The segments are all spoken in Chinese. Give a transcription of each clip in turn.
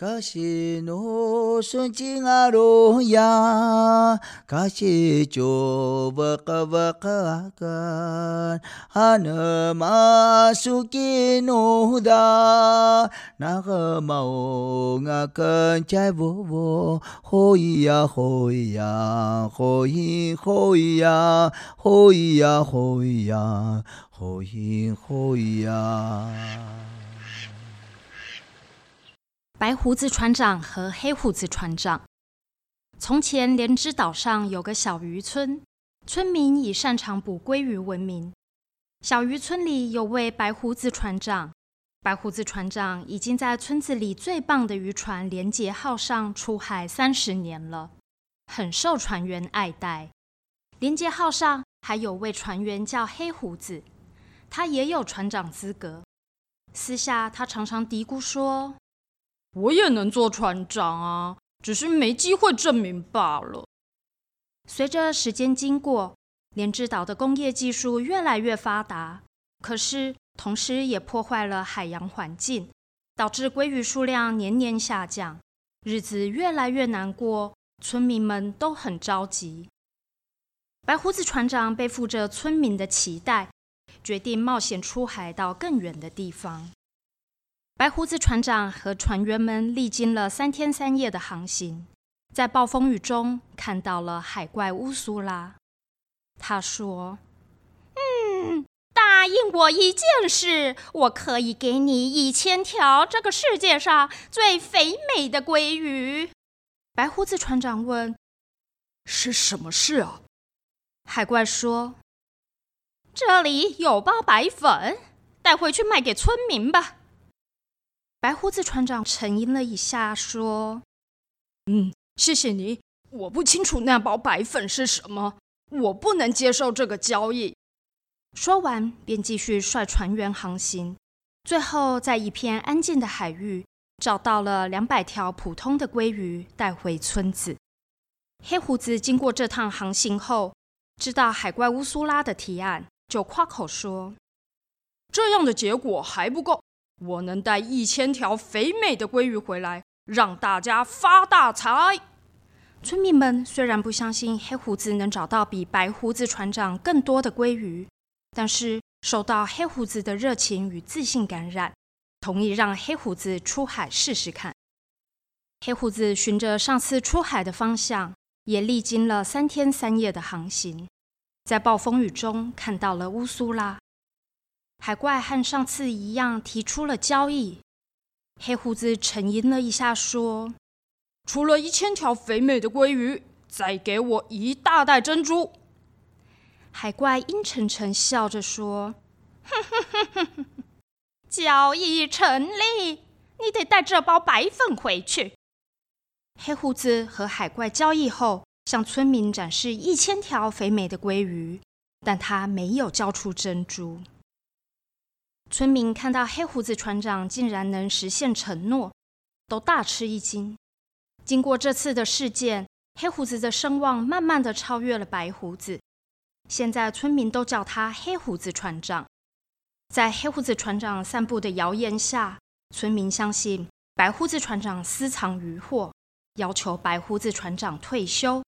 かしのすちがろや、かしちょばかばかか、はなますきのだ、ながまおがかんちゃいぼぼ、ほいやほいや、ほいほいや、ほいやほいや、ほいほいや。白胡子船长和黑胡子船长。从前，莲之岛上有个小渔村，村民以擅长捕鲑鱼闻名。小渔村里有位白胡子船长，白胡子船长已经在村子里最棒的渔船“连结号”上出海三十年了，很受船员爱戴。“连结号”上还有位船员叫黑胡子，他也有船长资格。私下，他常常嘀咕说。我也能做船长啊，只是没机会证明罢了。随着时间经过，莲枝岛的工业技术越来越发达，可是同时也破坏了海洋环境，导致鲑鱼数量年年下降，日子越来越难过，村民们都很着急。白胡子船长背负着村民的期待，决定冒险出海到更远的地方。白胡子船长和船员们历经了三天三夜的航行，在暴风雨中看到了海怪乌苏拉。他说：“嗯，答应我一件事，我可以给你一千条这个世界上最肥美的鲑鱼。”白胡子船长问：“是什么事啊？”海怪说：“这里有包白粉，带回去卖给村民吧。”白胡子船长沉吟了一下，说：“嗯，谢谢你。我不清楚那包白粉是什么，我不能接受这个交易。”说完，便继续率船员航行。最后，在一片安静的海域，找到了两百条普通的鲑鱼，带回村子。黑胡子经过这趟航行后，知道海怪乌苏拉的提案，就夸口说：“这样的结果还不够。”我能带一千条肥美的鲑鱼回来，让大家发大财。村民们虽然不相信黑胡子能找到比白胡子船长更多的鲑鱼，但是受到黑胡子的热情与自信感染，同意让黑胡子出海试试看。黑胡子循着上次出海的方向，也历经了三天三夜的航行，在暴风雨中看到了乌苏拉。海怪和上次一样提出了交易。黑胡子沉吟了一下，说：“除了一千条肥美的鲑鱼，再给我一大袋珍珠。”海怪阴沉沉笑着说：“哼哼哼哼哼，交易成立，你得带这包白粉回去。”黑胡子和海怪交易后，向村民展示一千条肥美的鲑鱼，但他没有交出珍珠。村民看到黑胡子船长竟然能实现承诺，都大吃一惊。经过这次的事件，黑胡子的声望慢慢的超越了白胡子。现在村民都叫他黑胡子船长。在黑胡子船长散布的谣言下，村民相信白胡子船长私藏渔获，要求白胡子船长退休，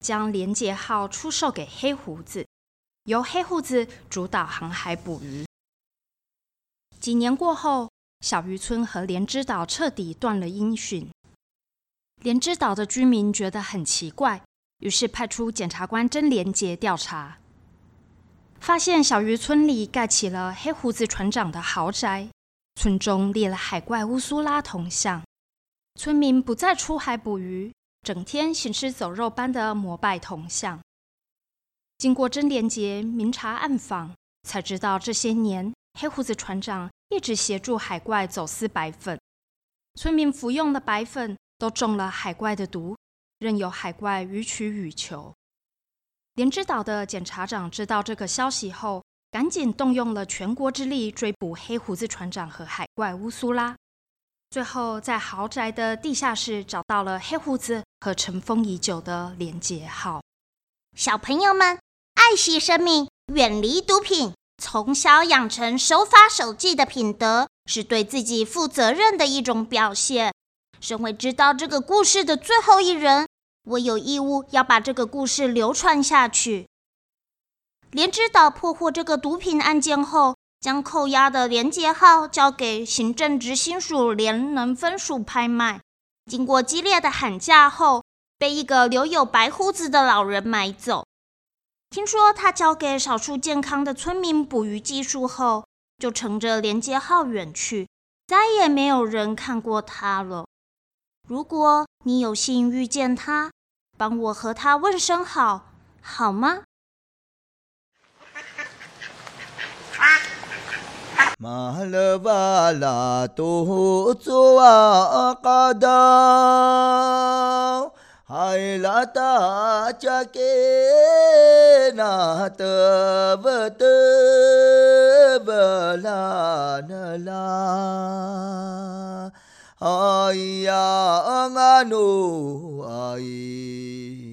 将连结号出售给黑胡子，由黑胡子主导航海捕鱼。几年过后，小渔村和莲之岛彻底断了音讯。莲之岛的居民觉得很奇怪，于是派出检察官真连结调查，发现小渔村里盖起了黑胡子船长的豪宅，村中立了海怪乌苏拉铜像，村民不再出海捕鱼，整天行尸走肉般的膜拜铜像。经过真连结明察暗访，才知道这些年。黑胡子船长一直协助海怪走私白粉，村民服用的白粉都中了海怪的毒，任由海怪予取予求。莲之岛的检察长知道这个消息后，赶紧动用了全国之力追捕黑胡子船长和海怪乌苏拉。最后，在豪宅的地下室找到了黑胡子和尘封已久的连结号。小朋友们，爱惜生命，远离毒品。从小养成守法守纪的品德，是对自己负责任的一种表现。身为知道这个故事的最后一人，我有义务要把这个故事流传下去。莲之岛破获这个毒品案件后，将扣押的连结号交给行政执行署廉能分署拍卖。经过激烈的喊价后，被一个留有白胡子的老人买走。听说他交给少数健康的村民捕鱼技术后，就乘着连接号远去，再也没有人看过他了。如果你有幸遇见他，帮我和他问声好，好吗？लायलाताच्या केनात वत बलानला आया अंगानो आई